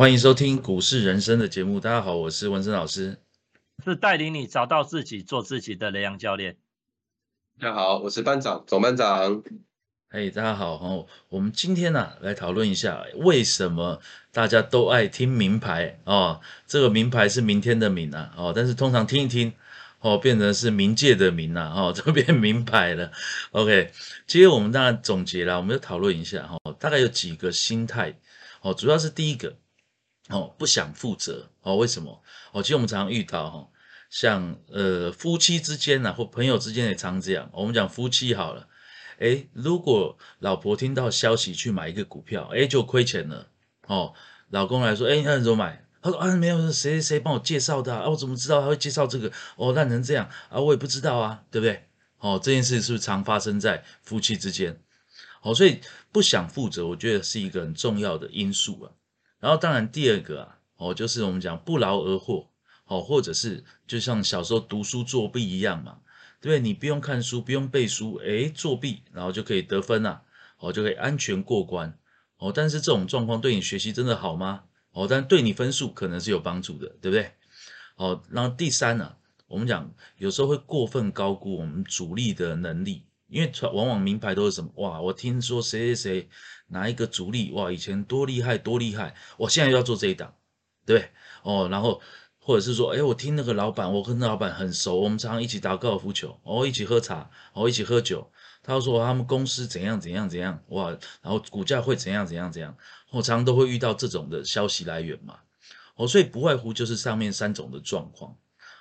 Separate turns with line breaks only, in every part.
欢迎收听股市人生的节目。大家好，我是文森老师，
是带领你找到自己、做自己的雷阳教练。
大家好，我是班长总班长。
嘿，大家好哦。我们今天呢来讨论一下，为什么大家都爱听名牌哦？这个名牌是明天的名啊哦，但是通常听一听哦，变成是冥界的名啊哦，就变名牌了。OK，今天我们当然总结了，我们就讨论一下哈，大概有几个心态哦，主要是第一个。哦，不想负责哦？为什么？哦，其实我们常常遇到哈，像呃夫妻之间呐，或朋友之间也常这样。我们讲夫妻好了，诶，如果老婆听到消息去买一个股票，诶，就亏钱了哦。老公来说，诶，那怎么买？他说啊，没有，谁谁谁帮我介绍的啊？我怎么知道他会介绍这个？哦，烂成这样啊，我也不知道啊，对不对？哦，这件事是不是常发生在夫妻之间？哦，所以不想负责，我觉得是一个很重要的因素啊。然后当然第二个啊，哦，就是我们讲不劳而获，哦，或者是就像小时候读书作弊一样嘛，对不对？你不用看书，不用背书，诶，作弊，然后就可以得分啊，哦，就可以安全过关，哦，但是这种状况对你学习真的好吗？哦，但对你分数可能是有帮助的，对不对？哦，然后第三呢，我们讲有时候会过分高估我们主力的能力。因为往往名牌都是什么哇？我听说谁谁谁哪一个主力哇，以前多厉害多厉害，我现在又要做这一档，对对？哦，然后或者是说，哎，我听那个老板，我跟那老板很熟，我们常常一起打高尔夫球，哦，一起喝茶，哦，一起喝酒。他说他们公司怎样怎样怎样哇，然后股价会怎样怎样怎样，我常常都会遇到这种的消息来源嘛。哦，所以不外乎就是上面三种的状况。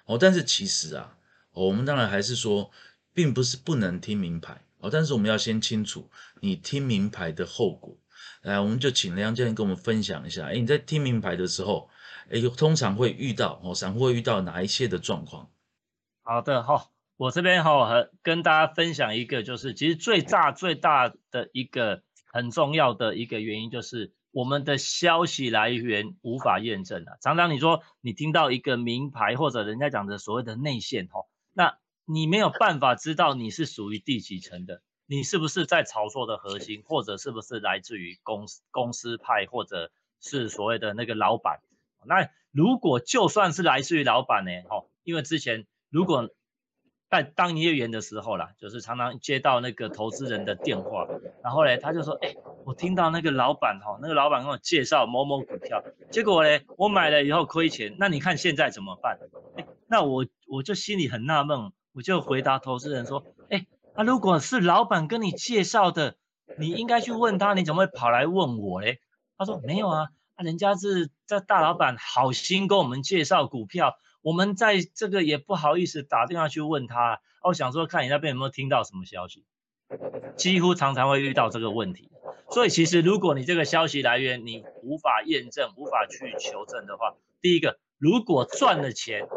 哦，但是其实啊，我们当然还是说。并不是不能听名牌哦，但是我们要先清楚你听名牌的后果。来，我们就请梁教练跟我们分享一下。哎，你在听名牌的时候，哎，通常会遇到哦，散户会遇到哪一些的状况？
好的哈，我这边哈和跟大家分享一个，就是其实最大最大的一个很重要的一个原因，就是我们的消息来源无法验证啊。常常你说你听到一个名牌或者人家讲的所谓的内线哈，那你没有办法知道你是属于第几层的，你是不是在炒作的核心，或者是不是来自于公司公司派，或者是所谓的那个老板？那如果就算是来自于老板呢？哈，因为之前如果在当营业员的时候啦，就是常常接到那个投资人的电话，然后呢，他就说，哎，我听到那个老板哈，那个老板跟我介绍某某股票，结果呢，我买了以后亏钱，那你看现在怎么办？那我我就心里很纳闷。我就回答投资人说：“哎，那如果是老板跟你介绍的，你应该去问他，你怎么会跑来问我嘞？”他说：“没有啊，人家是这大老板好心跟我们介绍股票，我们在这个也不好意思打电话去问他。我想说，看你那边有没有听到什么消息，几乎常常会遇到这个问题。所以其实如果你这个消息来源你无法验证、无法去求证的话，第一个，如果赚了钱。”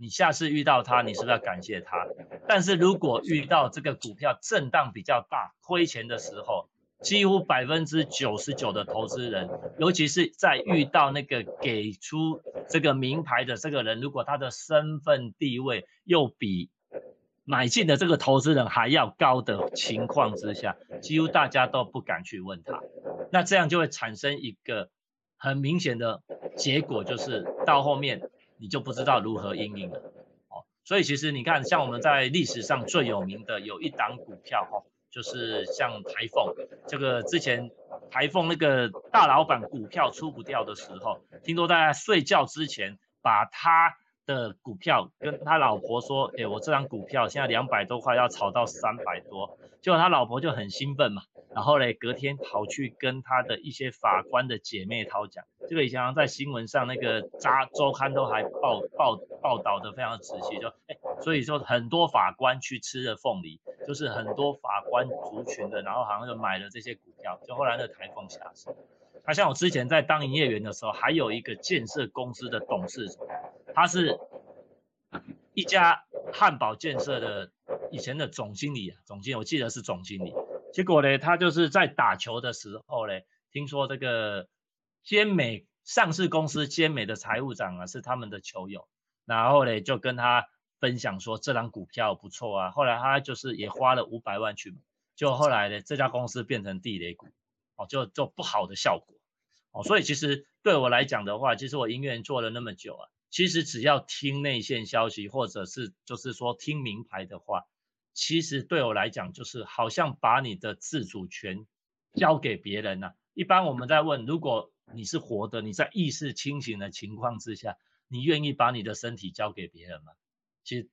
你下次遇到他，你是不是要感谢他？但是如果遇到这个股票震荡比较大、亏钱的时候，几乎百分之九十九的投资人，尤其是在遇到那个给出这个名牌的这个人，如果他的身份地位又比买进的这个投资人还要高的情况之下，几乎大家都不敢去问他。那这样就会产生一个很明显的结果，就是到后面。你就不知道如何应应了，哦，所以其实你看，像我们在历史上最有名的有一档股票，哈，就是像台凤，这个之前台凤那个大老板股票出不掉的时候，听说在睡觉之前把他的股票跟他老婆说，哎，我这张股票现在两百多块要炒到三百多，结果他老婆就很兴奋嘛。然后嘞，隔天跑去跟他的一些法官的姐妹掏讲，这个以前在新闻上那个扎周刊都还报报报道的非常仔细，就哎，所以说很多法官去吃了凤梨，就是很多法官族群的，然后好像就买了这些股票，就后来那台风下市。他像我之前在当营业员的时候，还有一个建设公司的董事长，他是一家汉堡建设的以前的总经理啊，总经理我记得是总经理。结果呢，他就是在打球的时候呢，听说这个坚美上市公司坚美的财务长啊是他们的球友，然后呢就跟他分享说这张股票不错啊，后来他就是也花了五百万去买，就后来呢这家公司变成地雷股，哦就就不好的效果，哦，所以其实对我来讲的话，其实我音乐人做了那么久啊，其实只要听内线消息，或者是就是说听名牌的话，其实对我来讲就是好像把你的自主权交给别人了。一般我们在问，如果你是活的，你在意识清醒的情况之下，你愿意把你的身体交给别人吗？其实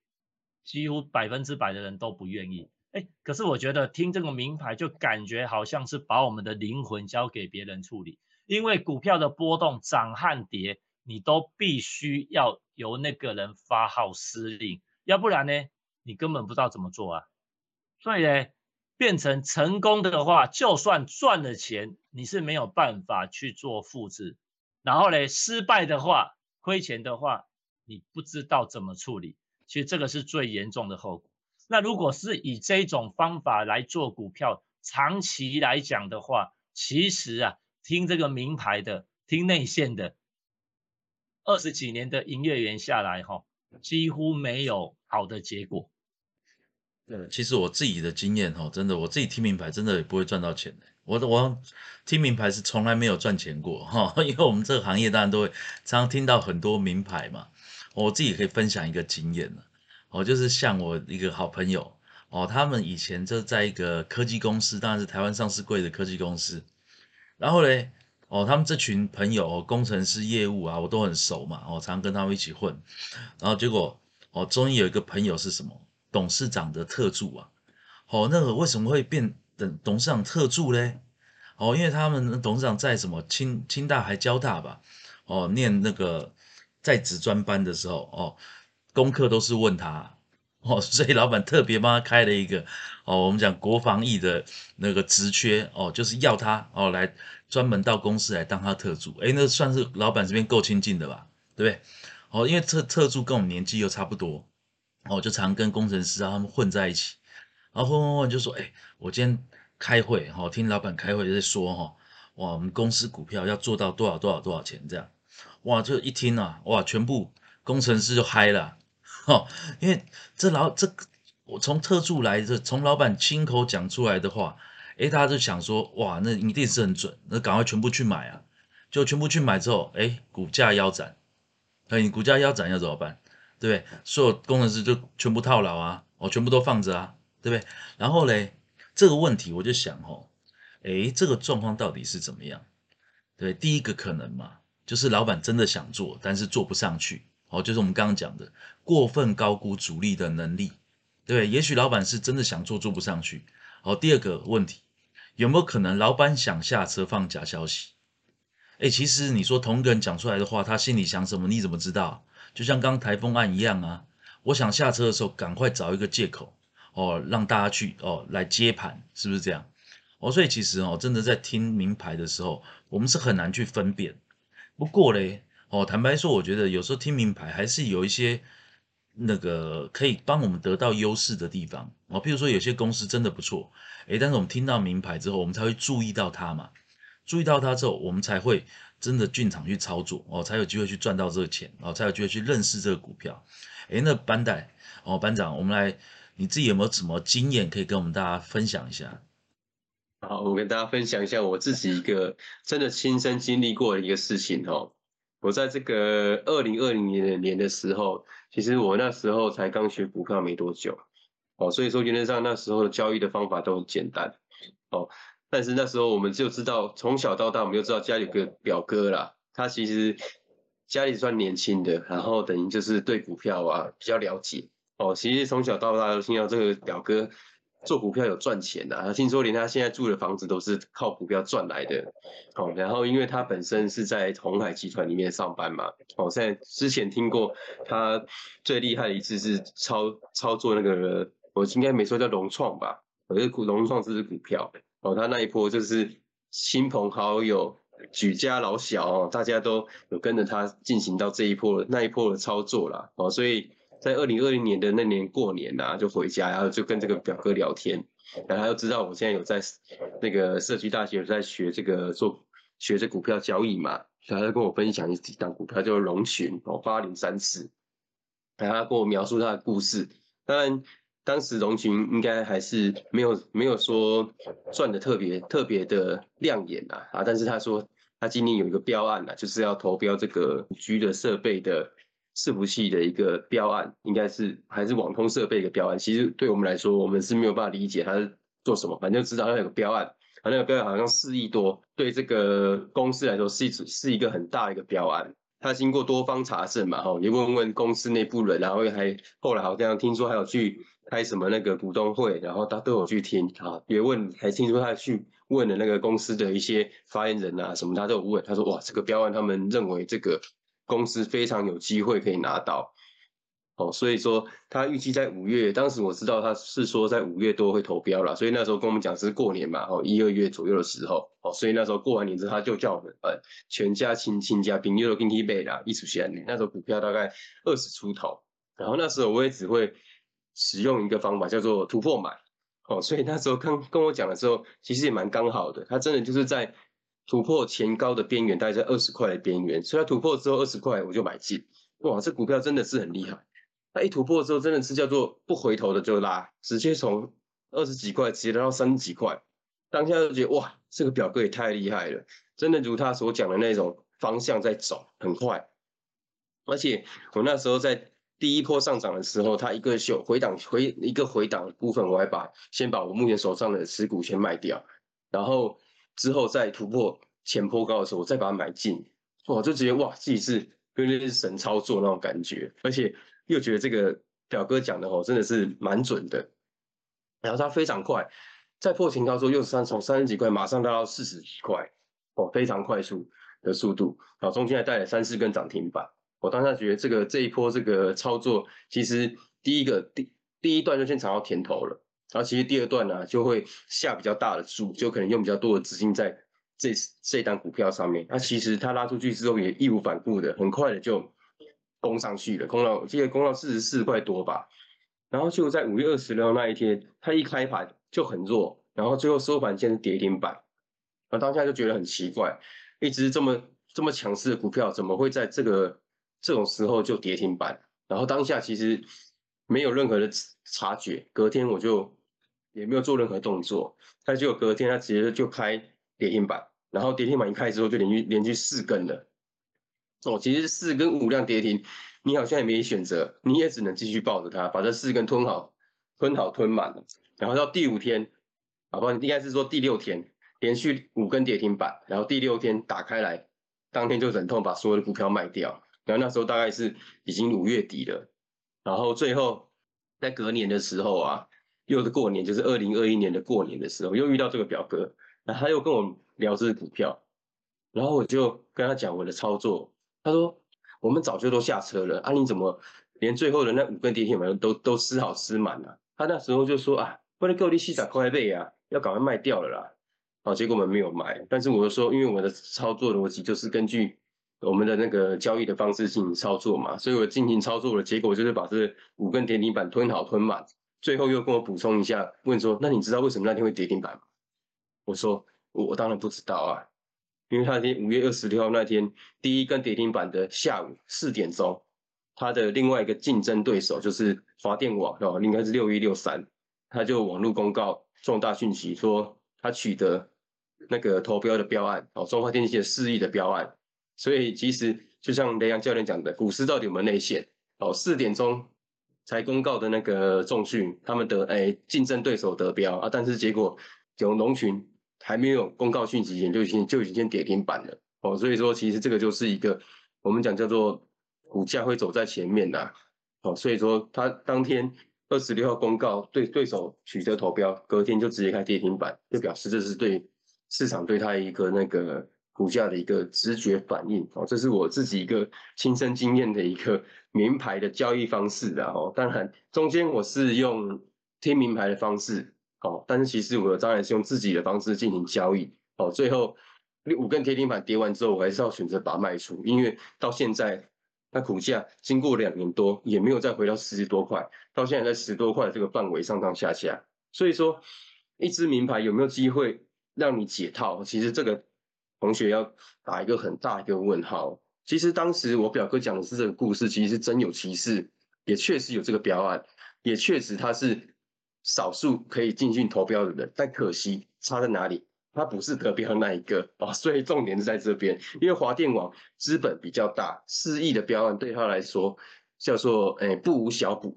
几乎百分之百的人都不愿意。哎，可是我觉得听这个名牌就感觉好像是把我们的灵魂交给别人处理，因为股票的波动涨和跌，你都必须要由那个人发号施令，要不然呢，你根本不知道怎么做啊。所以呢。变成成功的话，就算赚了钱，你是没有办法去做复制。然后呢，失败的话，亏钱的话，你不知道怎么处理。其实这个是最严重的后果。那如果是以这种方法来做股票，长期来讲的话，其实啊，听这个名牌的，听内线的，二十几年的营业员下来，哈，几乎没有好的结果。
对，其实我自己的经验哈，真的，我自己听名牌真的也不会赚到钱的。我我听名牌是从来没有赚钱过哈，因为我们这个行业当然都会常常听到很多名牌嘛。我自己可以分享一个经验呢，哦，就是像我一个好朋友哦，他们以前就在一个科技公司，当然是台湾上市贵的科技公司。然后嘞，哦，他们这群朋友，工程师、业务啊，我都很熟嘛，我常跟他们一起混。然后结果，哦，终于有一个朋友是什么？董事长的特助啊，哦，那个为什么会变董董事长特助嘞？哦，因为他们董事长在什么清清大还交大吧，哦，念那个在职专班的时候，哦，功课都是问他，哦，所以老板特别帮他开了一个，哦，我们讲国防役的那个职缺，哦，就是要他哦来专门到公司来当他特助，诶，那算是老板这边够亲近的吧，对不对？哦，因为特特助跟我们年纪又差不多。哦，就常跟工程师啊他们混在一起，然后混混混就说，哎，我今天开会，哈，听老板开会在说，哈，哇，我们公司股票要做到多少多少多少钱这样，哇，就一听啊，哇，全部工程师就嗨了，哈，因为这老这我从特助来的，从老板亲口讲出来的话，哎，大家就想说，哇，那一定是很准，那赶快全部去买啊，就全部去买之后，哎，股价腰斩，哎，你股价腰斩要怎么办？对不对？所有工程师就全部套牢啊，哦，全部都放着啊，对不对？然后嘞，这个问题我就想哦，诶，这个状况到底是怎么样？对，第一个可能嘛，就是老板真的想做，但是做不上去，哦，就是我们刚刚讲的过分高估主力的能力，对，也许老板是真的想做，做不上去。哦，第二个问题，有没有可能老板想下车放假消息？诶，其实你说同一个人讲出来的话，他心里想什么，你怎么知道？就像刚台风案一样啊，我想下车的时候赶快找一个借口哦，让大家去哦来接盘，是不是这样？哦，所以其实哦，真的在听名牌的时候，我们是很难去分辨。不过嘞，哦，坦白说，我觉得有时候听名牌还是有一些那个可以帮我们得到优势的地方哦。譬如说，有些公司真的不错，诶，但是我们听到名牌之后，我们才会注意到它嘛。注意到它之后，我们才会。真的进场去操作哦，才有机会去赚到这个钱哦，才有机会去认识这个股票。哎，那班代哦，班长，我们来，你自己有没有什么经验可以跟我们大家分享一下？
好，我跟大家分享一下我自己一个真的亲身经历过的一个事情哦。我在这个二零二零年的年的时候，其实我那时候才刚学股票没多久哦，所以说原则上那时候的交易的方法都很简单哦。但是那时候我们就知道，从小到大我们就知道家里有个表哥啦，他其实家里算年轻的，然后等于就是对股票啊比较了解哦。其实从小到大都听到这个表哥做股票有赚钱的，听说连他现在住的房子都是靠股票赚来的哦。然后因为他本身是在红海集团里面上班嘛，哦，在之前听过他最厉害的一次是操操作那个，我应该没说叫融创吧，我觉得股融创这是股票。哦，他那一波就是亲朋好友、举家老小哦，大家都有跟着他进行到这一波那一波的操作啦。哦，所以在二零二零年的那年过年呐，就回家，然后就跟这个表哥聊天，然后他又知道我现在有在那个社区大学在学这个做学这股票交易嘛，然后他就跟我分享一档股票叫龙群哦，八零三四，然后他跟我描述他的故事，当然。当时龙群应该还是没有没有说赚的特别特别的亮眼啊啊！但是他说他今年有一个标案啊，就是要投标这个 G 的设备的伺服器的一个标案，应该是还是网通设备的标案。其实对我们来说，我们是没有办法理解他是做什么，反正知道他有个标案，他那个标案好像四亿多，对这个公司来说是一是一个很大的一个标案。他经过多方查证嘛，哈，也问问公司内部人，然后还后来好像听说还有去开什么那个股东会，然后他都有去听哈，也问，还听说他去问了那个公司的一些发言人啊什么，他都有问，他说哇，这个标案他们认为这个公司非常有机会可以拿到。哦，所以说他预计在五月，当时我知道他是说在五月多会投标了，所以那时候跟我们讲是过年嘛，哦一二月左右的时候，哦，所以那时候过完年之后，他就叫我们呃全家亲亲家朋友都跟他买啦，一出现那时候股票大概二十出头，然后那时候我也只会使用一个方法叫做突破买，哦，所以那时候刚跟我讲的时候，其实也蛮刚好的，他真的就是在突破前高的边缘，大概在二十块的边缘，所以他突破之后二十块我就买进，哇，这股票真的是很厉害。它一突破之后，真的是叫做不回头的就拉，直接从二十几块直接拉到三十几块，当下就觉得哇，这个表哥也太厉害了，真的如他所讲的那种方向在走，很快。而且我那时候在第一波上涨的时候，它一个秀回档回一个回档部分，我还把先把我目前手上的持股先卖掉，然后之后再突破前坡高的时候，我再把它买进，我就觉得哇，自己是跟那是神操作那种感觉，而且。又觉得这个表哥讲的哦，真的是蛮准的。然后他非常快，在破前高之后，又三从三十几块马上拉到四十几块，哦，非常快速的速度。然后中间还带了三四根涨停板。我当下觉得这个这一波这个操作，其实第一个第第一段就先尝到甜头了。然后其实第二段呢，就会下比较大的注，就可能用比较多的资金在这这单股票上面。那其实它拉出去之后也义无反顾的，很快的就。攻上去了，攻到我记得攻到四十四块多吧，然后就在五月二十六那一天，它一开盘就很弱，然后最后收盘见跌停板，我当下就觉得很奇怪，一直这么这么强势的股票，怎么会在这个这种时候就跌停板？然后当下其实没有任何的察觉，隔天我就也没有做任何动作，它就隔天它直接就开跌停板，然后跌停板一开之后就连续连续四根了。哦，其实四跟五量跌停，你好像也没选择，你也只能继续抱着它，把这四根吞好，吞好吞满了。然后到第五天，好不好？应该是说第六天，连续五根跌停板，然后第六天打开来，当天就忍痛把所有的股票卖掉。然后那时候大概是已经五月底了，然后最后在隔年的时候啊，又是过年，就是二零二一年的过年的时候，又遇到这个表哥，然后他又跟我聊这个股票，然后我就跟他讲我的操作。他说：“我们早就都下车了啊，你怎么连最后的那五根跌停板都都吃好吃满了？”他那时候就说：“啊，不能够你细仔快背啊，要赶快卖掉了啦。”好，结果我们没有卖。但是我说，因为我的操作逻辑就是根据我们的那个交易的方式进行操作嘛，所以我进行操作的结果就是把这五根跌停板吞好吞满。最后又跟我补充一下，问说：“那你知道为什么那天会跌停板吗？”我说：“我我当然不知道啊。”因为那天五月二十六号那天，第一根跌停板的下午四点钟，他的另外一个竞争对手就是华电网哦，应该是六一六三，他就网络公告重大讯息说他取得那个投标的标案哦，中华电信的四亿的标案，所以其实就像雷阳教练讲的，股市到底有没有内线哦？四点钟才公告的那个重讯，他们的哎竞争对手得标啊，但是结果有龙群。还没有公告讯息前就已经就已经跌停板了。哦，所以说其实这个就是一个我们讲叫做股价会走在前面的哦，所以说它当天二十六号公告对对手取得投标，隔天就直接开跌停板，就表示这是对市场对它一个那个股价的一个直觉反应。哦，这是我自己一个亲身经验的一个名牌的交易方式的哦，当然中间我是用听名牌的方式。哦，但是其实我当然是用自己的方式进行交易。哦，最后五根跌停板跌完之后，我还是要选择把它卖出，因为到现在它股价经过两年多也没有再回到四十多块，到现在在十多块这个范围上上下下。所以说，一只名牌有没有机会让你解套？其实这个同学要打一个很大一个问号。其实当时我表哥讲的是这个故事，其实是真有其事，也确实有这个标案，也确实他是。少数可以进去投标的人，但可惜差在哪里？他不是得标那一个。哦，所以重点是在这边，因为华电网资本比较大，四亿的标案对他来说叫做诶不无小补。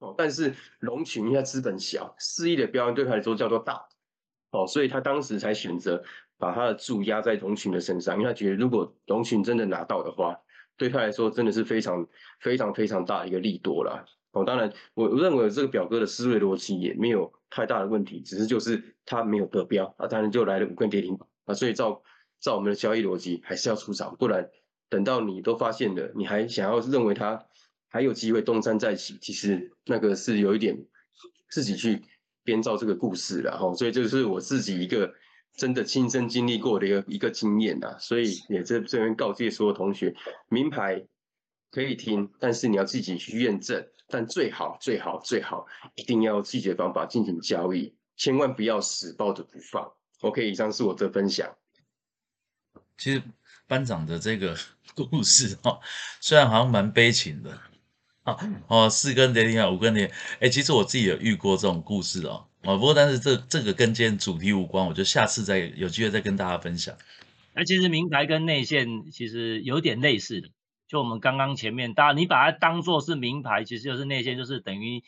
哦，但是龙群因为资本小，四亿的标案对他来说叫做大。哦，所以他当时才选择把他的注压在龙群的身上，因为他觉得如果龙群真的拿到的话，对他来说真的是非常非常非常大的一个利多了。哦，当然，我认为这个表哥的思维逻辑也没有太大的问题，只是就是他没有得标啊，当然就来了五根跌停板啊，所以照照我们的交易逻辑还是要出场，不然等到你都发现了，你还想要认为他还有机会东山再起，其实那个是有一点自己去编造这个故事了哈，所以这是我自己一个真的亲身经历过的一个一个经验呐，所以也在这边告诫所有同学，名牌可以听，但是你要自己去验证。但最好最好最好一定要细节方法进行交易，千万不要死抱着不放。OK，以上是我的分享。
其实班长的这个故事哈，虽然好像蛮悲情的啊哦，四根跌停啊，五根跌，哎，其实我自己有遇过这种故事哦哦，不过但是这这个跟今天主题无关，我就下次再有机会再跟大家分享。
那其实明牌跟内线其实有点类似的。就我们刚刚前面，大家你把它当做是名牌，其实就是内线，就是等于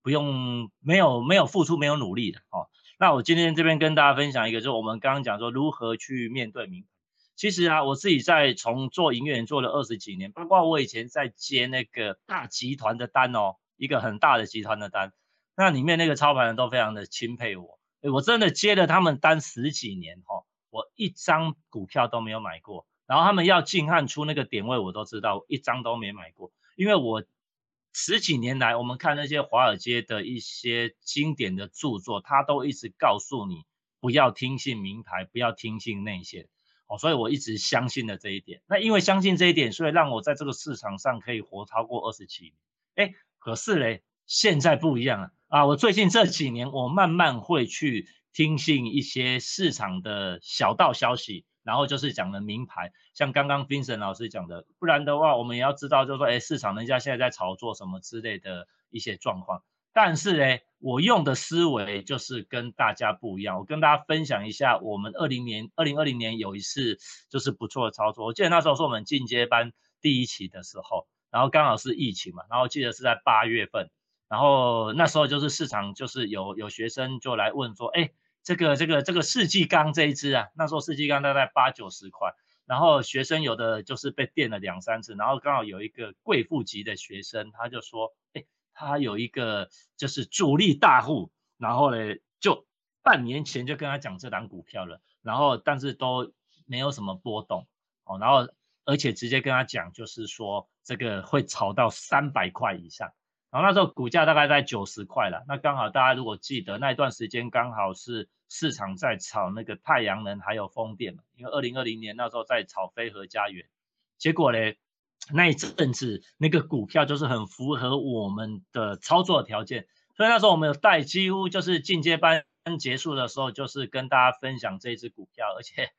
不用没有没有付出没有努力的哦。那我今天这边跟大家分享一个，就是我们刚刚讲说如何去面对名牌。其实啊，我自己在从做营业员做了二十几年，包括我以前在接那个大集团的单哦，一个很大的集团的单，那里面那个操盘人都非常的钦佩我，我真的接了他们单十几年哈，我一张股票都没有买过。然后他们要进汉出那个点位，我都知道，一张都没买过。因为我十几年来，我们看那些华尔街的一些经典的著作，他都一直告诉你不要听信名牌，不要听信内线。哦，所以我一直相信了这一点。那因为相信这一点，所以让我在这个市场上可以活超过二十七年。哎，可是嘞，现在不一样了啊！我最近这几年，我慢慢会去听信一些市场的小道消息。然后就是讲的名牌，像刚刚 Vincent 老师讲的，不然的话，我们也要知道，就是说，哎，市场人家现在在炒作什么之类的一些状况。但是呢，我用的思维就是跟大家不一样。我跟大家分享一下，我们二零年、二零二零年有一次就是不错的操作。我记得那时候是我们进阶班第一期的时候，然后刚好是疫情嘛，然后记得是在八月份，然后那时候就是市场就是有有学生就来问说，哎。这个这个这个世纪钢这一支啊，那时候世纪钢大概八九十块，然后学生有的就是被电了两三次，然后刚好有一个贵妇级的学生，他就说，哎，他有一个就是主力大户，然后呢，就半年前就跟他讲这档股票了，然后但是都没有什么波动哦，然后而且直接跟他讲，就是说这个会炒到三百块以上。然后那时候股价大概在九十块了，那刚好大家如果记得那一段时间刚好是市场在炒那个太阳能还有风电嘛，因为二零二零年那时候在炒飞核家园，结果嘞那一阵子那个股票就是很符合我们的操作条件，所以那时候我们有带几乎就是进阶班结束的时候就是跟大家分享这只股票，而且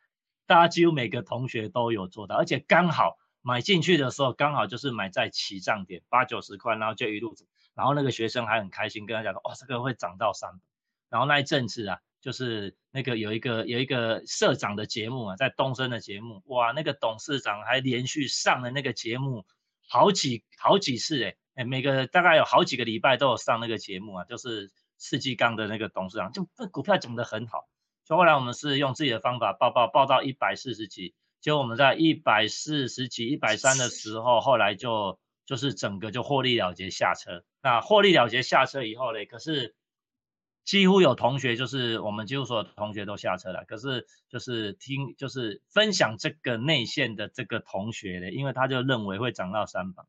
大家几乎每个同学都有做到，而且刚好。买进去的时候刚好就是买在起涨点八九十块，然后就一路，然后那个学生还很开心跟他讲说，哦，这个会涨到三百。然后那一阵子啊，就是那个有一个有一个社长的节目啊，在东升的节目，哇，那个董事长还连续上了那个节目好几好几次，哎哎，每个大概有好几个礼拜都有上那个节目啊，就是世纪钢的那个董事长，就股票涨得很好。就后来我们是用自己的方法报报报到一百四十几。结果我们在一百四十几、一百三的时候，后来就就是整个就获利了结下车。那获利了结下车以后呢，可是几乎有同学就是我们几乎所有同学都下车了。可是就是听就是分享这个内线的这个同学呢，因为他就认为会涨到三百，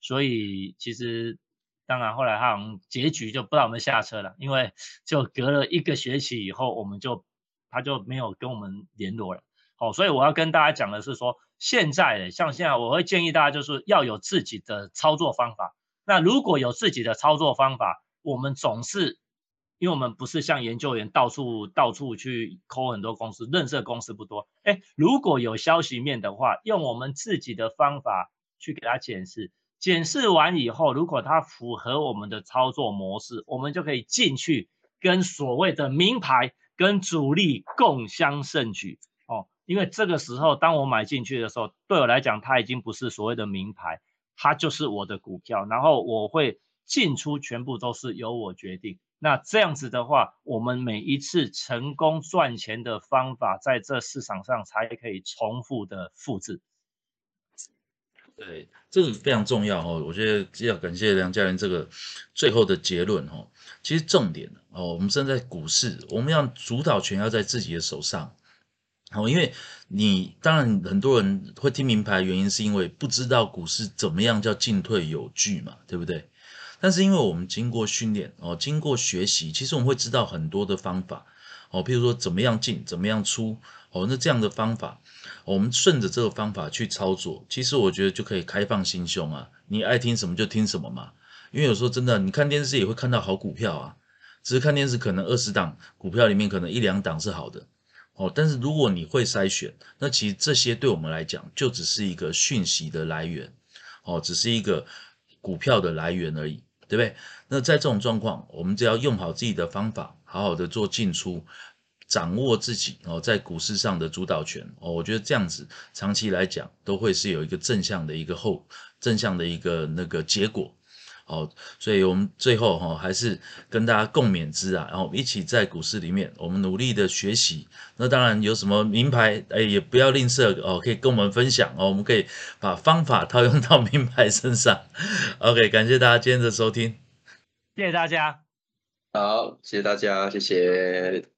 所以其实当然后来他好像结局就不让我们下车了，因为 就隔了一个学期以后，我们就他就没有跟我们联络了。哦，所以我要跟大家讲的是说，现在像现在，我会建议大家就是要有自己的操作方法。那如果有自己的操作方法，我们总是，因为我们不是像研究员到处到处去抠很多公司，认识公司不多。哎，如果有消息面的话，用我们自己的方法去给他检视，检视完以后，如果它符合我们的操作模式，我们就可以进去跟所谓的名牌跟主力共襄盛举哦。因为这个时候，当我买进去的时候，对我来讲，它已经不是所谓的名牌，它就是我的股票。然后我会进出全部都是由我决定。那这样子的话，我们每一次成功赚钱的方法，在这市场上才可以重复的复制。
对，这个非常重要哦。我觉得要感谢梁家人这个最后的结论哦。其实重点哦，我们身在股市，我们要主导权要在自己的手上。哦，因为你当然很多人会听名牌，原因是因为不知道股市怎么样叫进退有据嘛，对不对？但是因为我们经过训练哦，经过学习，其实我们会知道很多的方法哦，譬如说怎么样进，怎么样出哦，那这样的方法。我们顺着这个方法去操作，其实我觉得就可以开放心胸啊！你爱听什么就听什么嘛。因为有时候真的，你看电视也会看到好股票啊，只是看电视可能二十档股票里面可能一两档是好的哦。但是如果你会筛选，那其实这些对我们来讲就只是一个讯息的来源哦，只是一个股票的来源而已，对不对？那在这种状况，我们只要用好自己的方法，好好的做进出。掌握自己哦，在股市上的主导权哦，我觉得这样子长期来讲都会是有一个正向的一个后正向的一个那个结果哦，所以我们最后哈还是跟大家共勉之啊，然后一起在股市里面我们努力的学习。那当然有什么名牌哎也不要吝啬哦，可以跟我们分享哦，我们可以把方法套用到名牌身上。OK，感谢大家今天的收听，
谢谢大家，
好，谢谢大家，谢谢。